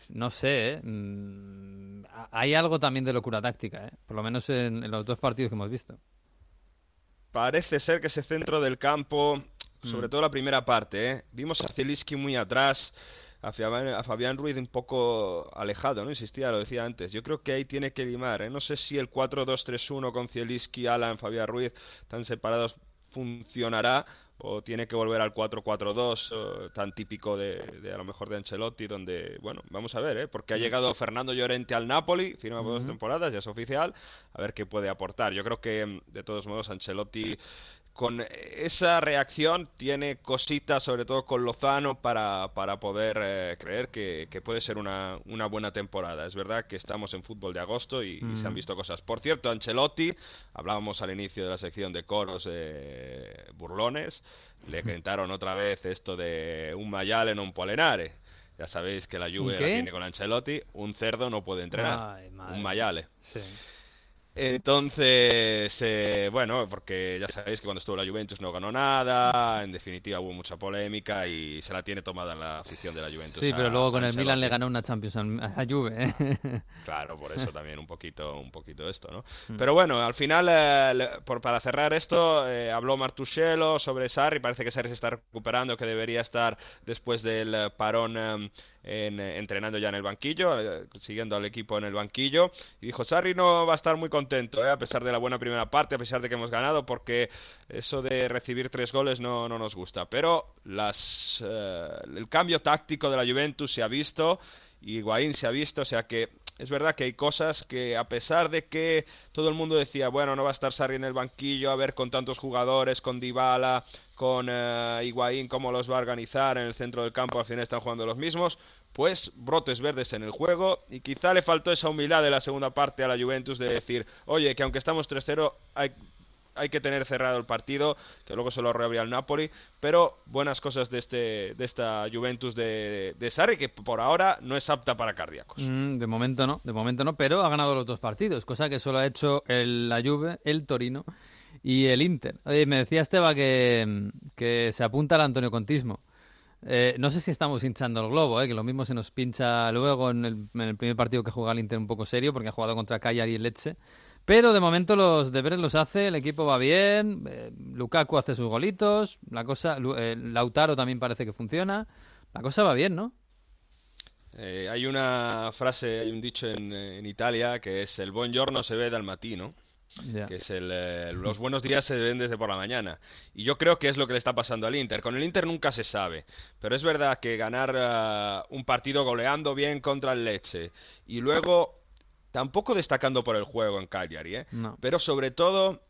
No sé, ¿eh? Mm, hay algo también de locura táctica, ¿eh? Por lo menos en, los dos partidos que hemos visto. Parece ser que ese centro del campo, sobre mm. todo la primera parte, ¿eh? Vimos a Zielinski muy atrás a Fabián, Ruiz un poco alejado, ¿no? Insistía, lo decía antes. Yo creo que ahí tiene que limar. No sé si el 4-2-3-1 con Zielinski, Alan, Fabián Ruiz tan separados funcionará o tiene que volver al 4-4-2 tan típico de, a lo mejor de Ancelotti donde bueno vamos a ver ¿eh? porque ha llegado Fernando Llorente al Napoli firma por dos temporadas ya es oficial a ver qué puede aportar. Yo creo que de todos modos Ancelotti con esa reacción tiene cositas, sobre todo con Lozano, para, para poder eh, creer que, puede ser una, una, buena temporada. Es verdad que estamos en fútbol de agosto y, se han mm. visto cosas. Por cierto, Ancelotti, hablábamos al inicio de la sección de coros de burlones, le cantaron otra vez esto de un maiale en un polenare. Ya sabéis que la lluvia la tiene con Ancelotti, un cerdo no puede entrenar, un maiale. Sí. Entonces, eh, bueno, porque ya sabéis que cuando estuvo la Juventus no ganó nada, en definitiva hubo mucha polémica y se la tiene tomada en la afición de la Juventus. Sí, pero luego con el Milan le ganó una Champions a Juve. ¿eh? Claro, por eso también un poquito, un poquito esto, ¿no? Mm. Pero bueno, al final, eh, por, para cerrar esto, habló Martuscello sobre Sarri, parece que Sarri se está recuperando, que debería estar después del parón em, entrenando ya en el banquillo, eh, siguiendo al equipo en el banquillo. Y dijo, Sarri no va a estar muy contento, eh, a pesar de la buena primera parte, a pesar de que hemos ganado, porque eso de recibir tres goles no, no nos gusta. Pero eh, el cambio táctico de la Juventus se ha visto y Higuaín se ha visto, o sea que es verdad que hay cosas que a pesar de que todo el mundo decía, bueno, no va a estar Sarri en el banquillo, a ver con tantos jugadores, con Dybala, con uh, Higuaín, cómo los va a organizar en el centro del campo, al final están jugando los mismos, pues brotes verdes en el juego y quizá le faltó esa humildad de la segunda parte a la Juventus de decir, oye, que aunque estamos 3-0 hay hay que tener cerrado el partido, que luego se lo reabría el Napoli, pero buenas cosas de este de esta Juventus de, de Sarri, que por ahora no es apta para cardíacos. Mm, de momento no, de momento no, pero ha ganado los dos partidos, cosa que solo ha hecho el, la Juve, el Torino y el Inter. Oye, me decía Esteba que, que se apunta al Antonio Contismo. Eh, no sé si estamos hinchando el globo, eh, que lo mismo se nos pincha luego en el, en el, primer partido que juega el Inter un poco serio, porque ha jugado contra Cagliari y Leche. Pero de momento los deberes los hace, el equipo va bien, eh, Lukaku hace sus golitos, la cosa, eh, Lautaro también parece que funciona, la cosa va bien, ¿no? Eh, hay una frase, hay un dicho en, Italia que es el buen giorno se ve dal que es el, los buenos días se ven desde por la mañana. Y yo creo que es lo que le está pasando al Inter. Con el Inter nunca se sabe, pero es verdad que ganar un partido goleando bien contra el Leche y luego tampoco destacando por el juego en Cagliari, ¿eh? pero sobre todo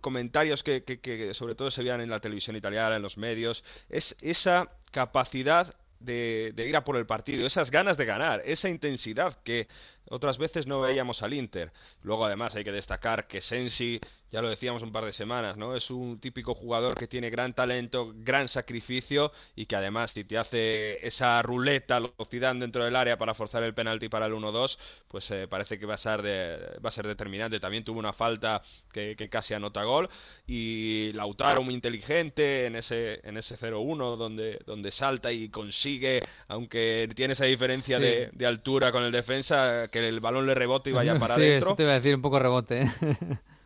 comentarios que, que, sobre todo se veían en la televisión italiana, en los medios, es esa capacidad de, de, ir a por el partido, esas ganas de ganar, esa intensidad que otras veces no veíamos al Inter. Luego además hay que destacar que Sensi ya lo decíamos un par de semanas, ¿no? Es un típico jugador que tiene gran talento, gran sacrificio y que además si te hace esa ruleta, velocidad dentro del área para forzar el penalti para el 1-2, pues eh, parece que va a, ser de, va a ser determinante. También tuvo una falta que, casi anota gol y Lautaro muy inteligente en ese, en ese 0-1 donde, donde salta y consigue, aunque tiene esa diferencia de, altura con el defensa, que el balón le rebote y vaya para adentro. Sí, te iba a decir un poco rebote. ¿eh?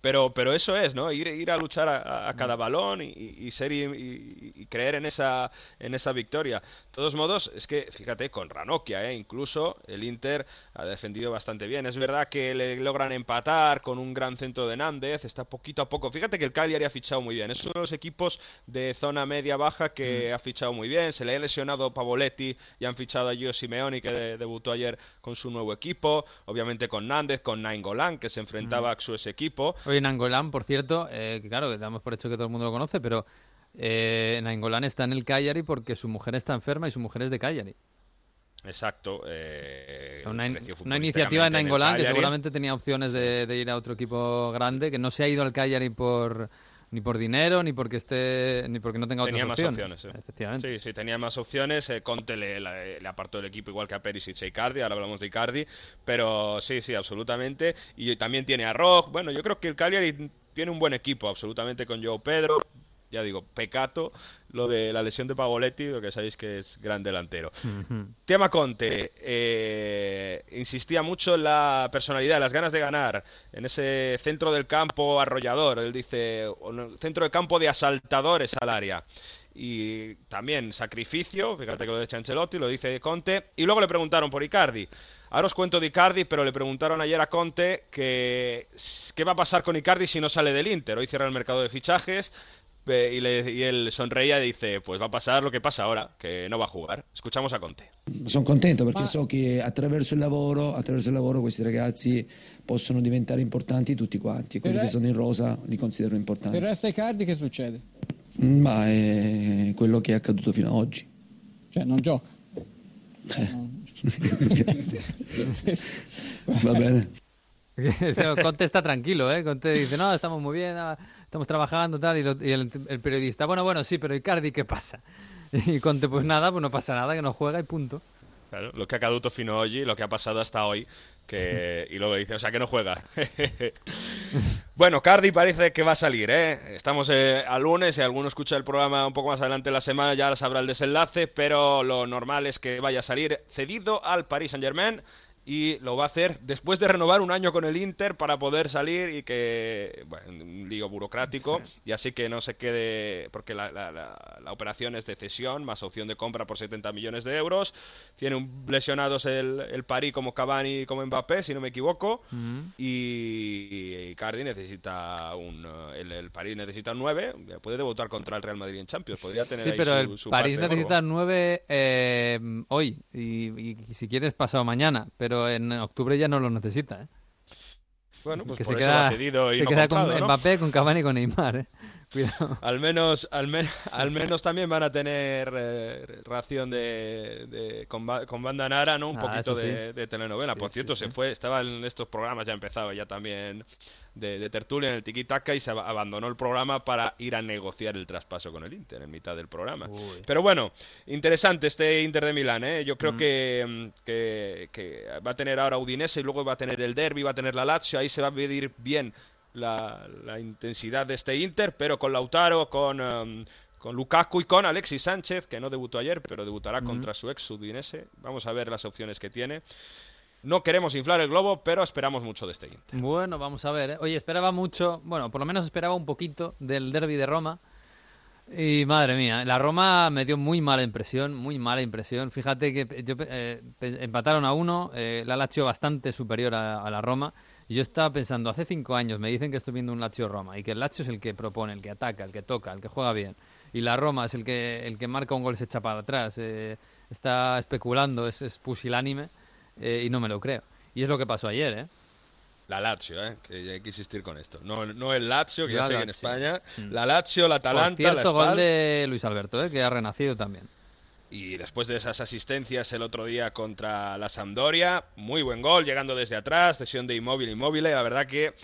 Pero, pero eso es, ¿no? Ir, ir a luchar a, cada balón y, ser y, creer en esa, en esa victoria. De todos modos, es que, fíjate, con Ranocchia, ¿eh? incluso el Inter ha defendido bastante bien. Es verdad que le logran empatar con un gran centro de Nández, está poquito a poco. Fíjate que el Cagliari ha fichado muy bien. Es uno de los equipos de zona media-baja que mm. ha fichado muy bien. Se le ha lesionado Pavoletti y han fichado a Gio Simeoni, que debutó ayer con su nuevo equipo. Obviamente con Nández, con Nainggolan, que se enfrentaba mm. a su equipo. Oye, Nangolán, por cierto, eh, que claro, que damos por hecho que todo el mundo lo conoce, pero Eh, Nainggolan está en el Cagliari porque su mujer está enferma y su mujer es de Cagliari. Exacto. Eh, Una, iniciativa de Nainggolan que seguramente tenía opciones de, de ir a otro equipo grande, que no se ha ido al Cagliari por ni por dinero ni porque esté ni porque no tenga Tenía otras más opciones. opciones. eh. Efectivamente. Sí, sí, tenía más opciones. eh, Conte le, le- le apartó del equipo igual que a Perisic e Icardi. Ahora hablamos de Icardi. Pero sí, sí, absolutamente. Y también tiene a Rock. Bueno, yo creo que el Cagliari tiene un buen equipo, absolutamente, con Joe Pedro. Ya digo, pecato lo de la lesión de Pavoletti, lo que sabéis que es gran delantero. Tema Conte, eh, insistía mucho en la personalidad, en las ganas de ganar, en ese centro del campo arrollador, él dice, centro del campo de asaltadores al área. Y también sacrificio, fíjate que lo de Ancelotti, lo dice Conte, y luego le preguntaron por Icardi. Ahora os cuento de Icardi, pero le preguntaron ayer a Conte que qué va a pasar con Icardi si no sale del Inter. Hoy cierra el mercado de fichajes y, le- y él sonreía y dice, pues va a pasar lo que pasa ahora, que no va a jugar. Escuchamos a Conte. Sono contento perché so che attraverso il lavoro, attraverso il lavoro questi ragazzi possono diventare importanti tutti quanti. Quelli che sono in rosa li considero importanti. Per il resto dei cardi che succede? Ma è quello che è accaduto fino ad oggi. Cioè non gioca. Va bene. Conte está tranquilo, ¿eh? Conte dice, no, estamos muy bien, estamos trabajando, tal, y, lo- y el, el periodista, bueno, bueno, sí, pero Icardi, ¿qué pasa? Y Conte, pues nada, pues no pasa nada, que no juega y punto. Claro, lo que ha caduto fino hoy, lo que ha pasado hasta hoy, que y luego dice, o sea, que no juega. bueno, Cardi parece que va a salir, ¿eh? Estamos eh, a lunes, si alguno escucha el programa un poco más adelante en la semana ya sabrá el desenlace, pero lo normal es que vaya a salir cedido al Paris Saint-Germain y lo va a hacer después de renovar un año con el Inter para poder salir y que, bueno, un lío burocrático y así que no se quede, porque la, la- la- la operación es de cesión más opción de compra por 70 millones de euros. Tiene un- lesionados el, el París como Cavani y como Mbappé, si no me equivoco. Y Icardi necesita un. eh, El, el París necesita un 9. Puede debutar contra el Real Madrid en Champions. Podría tener Sí, ahí pero su- el su París necesita polvo. nueve eh, hoy y, y si quieres pasado mañana, pero en octubre ya no lo necesita. ¿eh? Bueno, pues que por se eso lo queda, ha cedido y se no queda con ¿no? Mbappé, con Cavani y con Neymar. ¿eh? Cuidado. Al menos, al, men- al menos también van a tener eh, ración de, de- con, ba- con banda Nara, ¿no? Un Ah, poquito sí. de, telenovela. Por cierto, sí, se fue, estaba en estos programas, ya empezaba ya también de, de tertulia en el Tiki Taka y se ab- abandonó el programa para ir a negociar el traspaso con el Inter en mitad del programa. Pero bueno, interesante este Inter de Milán, ¿eh? Yo creo Mm. que, mm, que, que va a tener ahora Udinese y luego va a tener el Derby, va a tener la Lazio, ahí se va a medir bien la, la intensidad de este Inter, pero con Lautaro, con, em, con Lukaku y con Alexis Sánchez, que no debutó ayer, pero debutará Ujú. contra su ex Udinese. Vamos a ver las opciones que tiene. No queremos inflar el globo, pero esperamos mucho de este Inter. Bueno, vamos a ver. ¿eh? Oye, esperaba mucho, bueno, por lo menos esperaba un poquito del derby de Roma. Y madre mía, la Roma me dio muy mala impresión, muy mala impresión. Fíjate que yo, eh, empataron a uno, eh, la Lazio bastante superior a, la Roma. Y yo estaba pensando, hace cinco años me dicen que estoy viendo un Lazio-Roma y que el Lazio es el que propone, el que ataca, el que toca, el que juega bien. Y la Roma es el que, el que marca un gol se echa para atrás. eh, está especulando, es, es pusilánime eh, y no me lo creo. Y es lo que pasó ayer, ¿eh? La Lazio, ¿eh? que hay que insistir con esto. No, no el Lazio, que ya La sigue en. España. Mm. La Lazio, la Atalanta, Por cierto, la gol Spal. de Luis Alberto, ¿eh? que ha renacido también. Y después de esas asistencias el otro día contra la Sampdoria, muy buen gol, llegando desde atrás, cesión de inmóvil, inmóvil. La verdad que,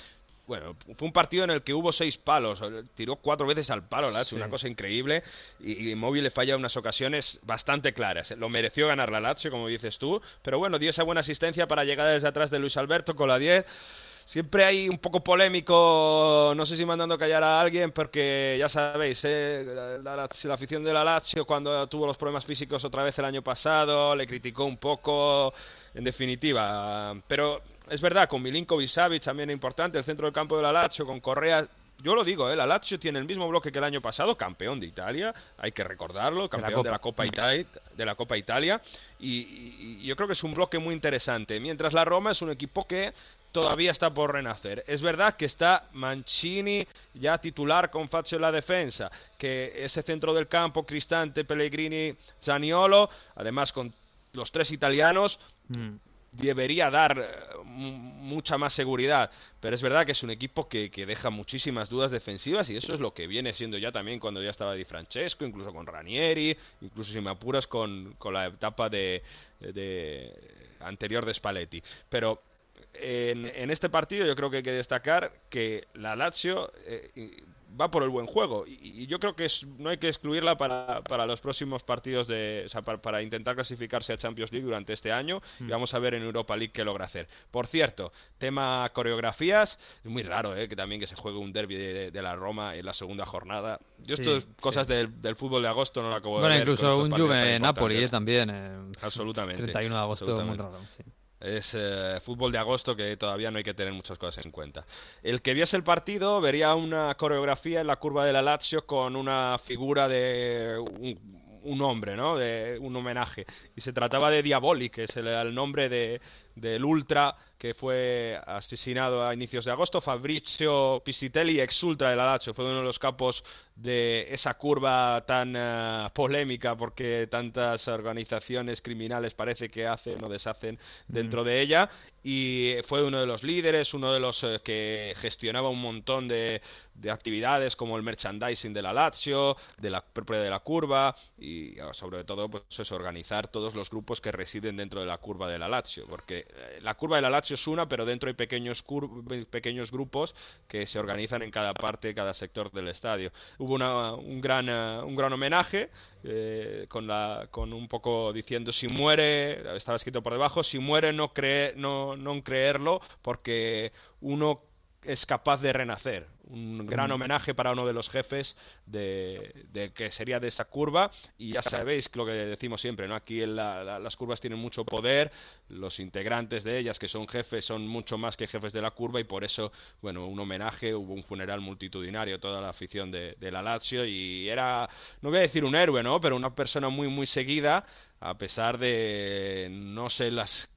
bueno, fue un partido en el que hubo seis palos, tiró cuatro veces al palo, Lazio, Sí. una cosa increíble. Y, y Inmóvil le falla unas ocasiones bastante claras. Lo mereció ganar la Lazio, como dices tú, pero bueno, dio esa buena asistencia para llegar desde atrás de Luis Alberto con la 10. Siempre hay un poco polémico, no sé si mandando callar a alguien, porque ya sabéis, ¿eh? la, la- la afición de la Lazio cuando tuvo los problemas físicos otra vez el año pasado, le criticó un poco, en definitiva. Pero es verdad, con Milinkovic Savic también importante, el centro del campo de la Lazio, con Correa... Yo lo digo, ¿eh? la Lazio tiene el mismo bloque que el año pasado, campeón de Italia, hay que recordarlo, campeón de la Copa, Italia, de la Copa Italia, y, y- y yo creo que es un bloque muy interesante. Mientras la Roma es un equipo que todavía está por renacer. Es verdad que está Mancini ya titular con Fazio en la defensa, que ese centro del campo, Cristante, Pellegrini, Zaniolo, además con los tres italianos, debería dar eh, mucha más seguridad, pero es verdad que es un equipo que, que, deja muchísimas dudas defensivas y eso es lo que viene siendo ya también cuando ya estaba Di Francesco, incluso con Ranieri, incluso si me apuras con, con la etapa de, de anterior de Spalletti. Pero en, en, este partido yo creo que hay que destacar que la Lazio eh, va por el buen juego. Y, yo creo que no hay que excluirla para, para los próximos partidos de para, intentar clasificarse a Champions League durante este año y mm. vamos a ver en Europa League qué logra hacer. Por cierto tema coreografías es muy raro ¿eh? que también que se juegue un derby de, la Roma en la segunda jornada. Yo esto cosas del, fútbol de agosto no lo acabo de ver bueno incluso un Juve Napoli ¿eh? también eh, absolutamente 31 de agosto muy raro es eh, fútbol de agosto que todavía no hay que tener muchas cosas en cuenta. El que viese el partido vería una coreografía en la curva de la Lazio con una figura de un, hombre, ¿no? De un homenaje. Y se trataba de Diabolic, que es el, nombre de, del ultra que fue asesinado a inicios de agosto. Fabrizio Pisitelli, ex ultra de la Lazio, fue uno de los capos de esa curva tan eh, polémica porque tantas organizaciones criminales parece que hacen o deshacen dentro de ella y fue uno de los líderes, uno de los eh, que gestionaba un montón de, de, actividades como el merchandising de la Lazio, de la propia de la curva y ah, sobre todo pues eso, organizar todos los grupos que residen dentro de la curva de la Lazio, porque eh, la curva de la Lazio es una, pero dentro hay pequeños, grupos que se organizan en cada parte, cada sector del estadio. Un, gran, eh, un gran homenaje eh, con, la, con un poco diciendo si muere, estaba escrito por debajo, si muere no, cree, no, no creerlo porque uno es capaz de renacer. Un gran homenaje para uno de los jefes de, que sería de esa curva. Y ya sabéis lo que decimos siempre, ¿no? Aquí en las curvas tienen mucho poder, los integrantes de ellas, que son jefes, son mucho más que jefes de la curva, y por eso, bueno, un homenaje, hubo un funeral multitudinario, toda la afición de, de la Lazio, y era, no voy a decir un héroe, ¿no? Pero una persona muy, muy seguida, a pesar de no sé las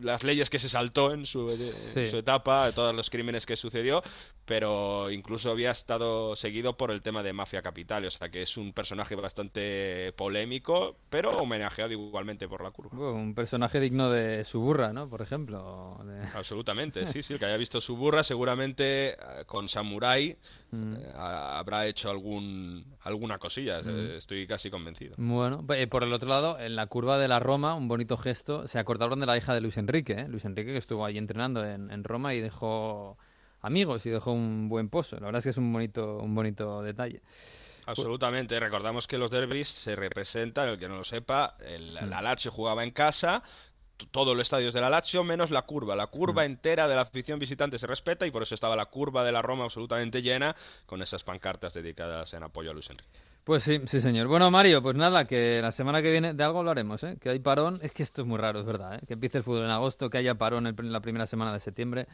las leyes que se saltó en su, su etapa, todos los crímenes que sucedió, pero incluso había estado seguido por el tema de Mafia Capital, o sea que es un personaje bastante polémico, pero homenajeado igualmente por la curva. un personaje digno de Suburra, ¿no? Por ejemplo. Absolutamente, sí, sí, el que haya visto Suburra seguramente eh, con Samurai mm. eh, habrá hecho algún alguna cosilla, mm. estoy casi convencido. Bueno, eh, por el otro lado, en la curva de la Roma, un bonito gesto, se acordaron de la hija de Luis Enrique, Luis Enrique que estuvo ahí entrenando en, en Roma y dejó amigos y dejó un buen pozo. La verdad es que es un bonito, un bonito detalle. Absolutamente. Recordamos que los derbis se representan, el que no lo sepa, el, mm. la Lazio jugaba en casa, todos los estadios de la Lazio menos la curva. La curva mm. entera de la afición visitante se respeta y por eso estaba la curva de la Roma absolutamente llena con esas pancartas dedicadas en apoyo a Luis Enrique. Pues sí, sí señor. Bueno Mario, pues nada, que la semana que viene de algo hablaremos, ¿eh? Que hay parón, es que esto es muy raro, es verdad, ¿eh? Que empiece el fútbol en agosto, que haya parón en la primera semana de septiembre.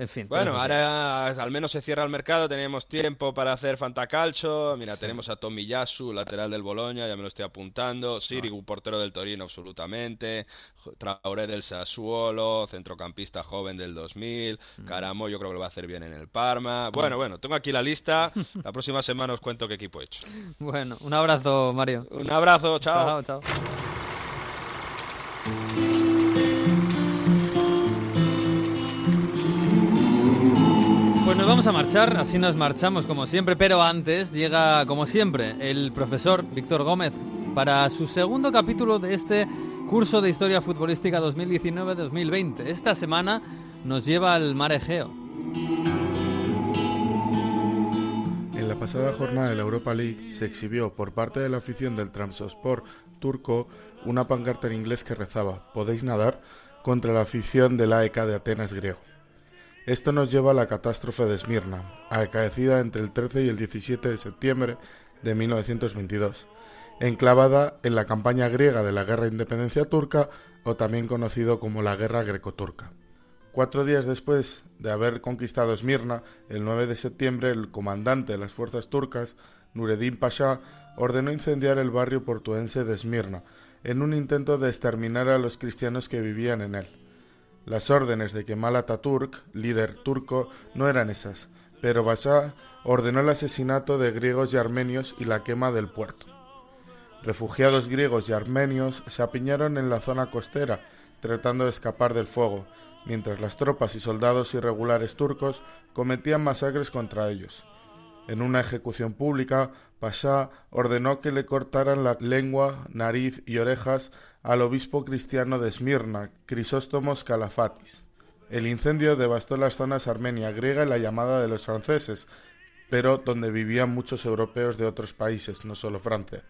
En fin. Bueno, ahora al menos se cierra el mercado, tenemos tiempo para hacer fantacalcio. Mira, tenemos a Tomiyasu, lateral del Boloña, ya me lo estoy apuntando. Sirigu, ah. portero del Torino, absolutamente. Traoré del Sassuolo, centrocampista joven del 2000. Mm. Caramo, yo creo que lo va a hacer bien en el Parma. Mm. Bueno, bueno, tengo aquí la lista. La próxima semana os cuento qué equipo he hecho. Bueno, un abrazo, Mario. Un abrazo, chao. Chao, chao. Pues nos vamos a marchar, así nos marchamos como siempre, pero antes llega como siempre el profesor Víctor Gómez para su segundo capítulo de este curso de Historia Futbolística 2019-2020. Esta semana nos lleva al mar Egeo. En la pasada jornada de la Europa League se exhibió por parte de la afición del Trabzonspor turco una pancarta en inglés que rezaba «Podéis nadar» contra la afición del AEK de Atenas griego. Esto nos lleva a la catástrofe de Esmirna, acaecida entre el 13 y el 17 de septiembre de 1922, enclavada en la campaña griega de la Guerra de Independencia Turca o también conocido como la Guerra Greco-Turca. Cuatro días después de haber conquistado Esmirna, el 9 de septiembre, el comandante de las fuerzas turcas, Nureddin Pasha, ordenó incendiar el barrio portuense de Esmirna, en un intento de exterminar a los cristianos que vivían en él. Las órdenes de Kemal Atatürk, líder turco, no eran esas, pero Bashar ordenó el asesinato de griegos y armenios y la quema del puerto. Refugiados griegos y armenios se apiñaron en la zona costera, tratando de escapar del fuego, mientras las tropas y soldados irregulares turcos cometían masacres contra ellos. En una ejecución pública, Pasha ordenó que le cortaran la lengua, nariz y orejas al obispo cristiano de Esmirna, Crisóstomos Calafatis. El incendio devastó las zonas armenia, griega y la llamada de los franceses, pero donde vivían muchos europeos de otros países, no solo Francia.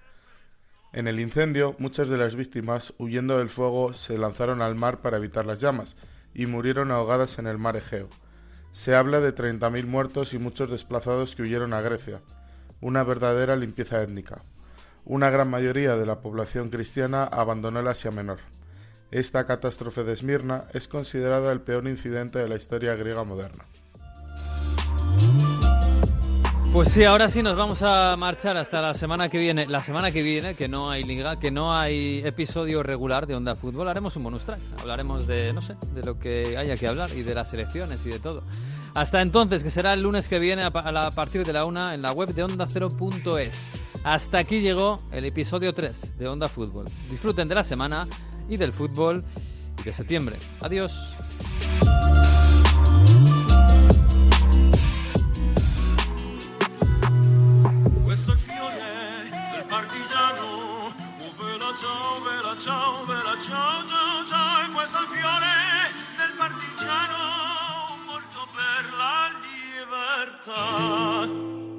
En el incendio, muchas de las víctimas, huyendo del fuego, se lanzaron al mar para evitar las llamas y murieron ahogadas en el mar Egeo. Se habla de 30.000 muertos y muchos desplazados que huyeron a Grecia. Una verdadera limpieza étnica. Una gran mayoría de la población cristiana abandonó el Asia Menor. Esta catástrofe de Esmirna es considerada el peor incidente de la historia griega moderna. Pues sí, ahora sí nos vamos a marchar hasta la semana que viene. La semana que viene, que no hay liga, que no hay episodio regular de Onda Fútbol, haremos un bonus track. Hablaremos de, no sé, de lo que haya que hablar y de las elecciones y de todo. Hasta entonces, que será el lunes que viene a, partir de la una en la web de onda0.es. Hasta aquí llegó el episodio 3 de Onda Fútbol. Disfruten de la semana y del fútbol y de septiembre. Adiós. ciao, bella ciao, ciao, ciao, e questo è il fiore del partigiano morto per la libertà.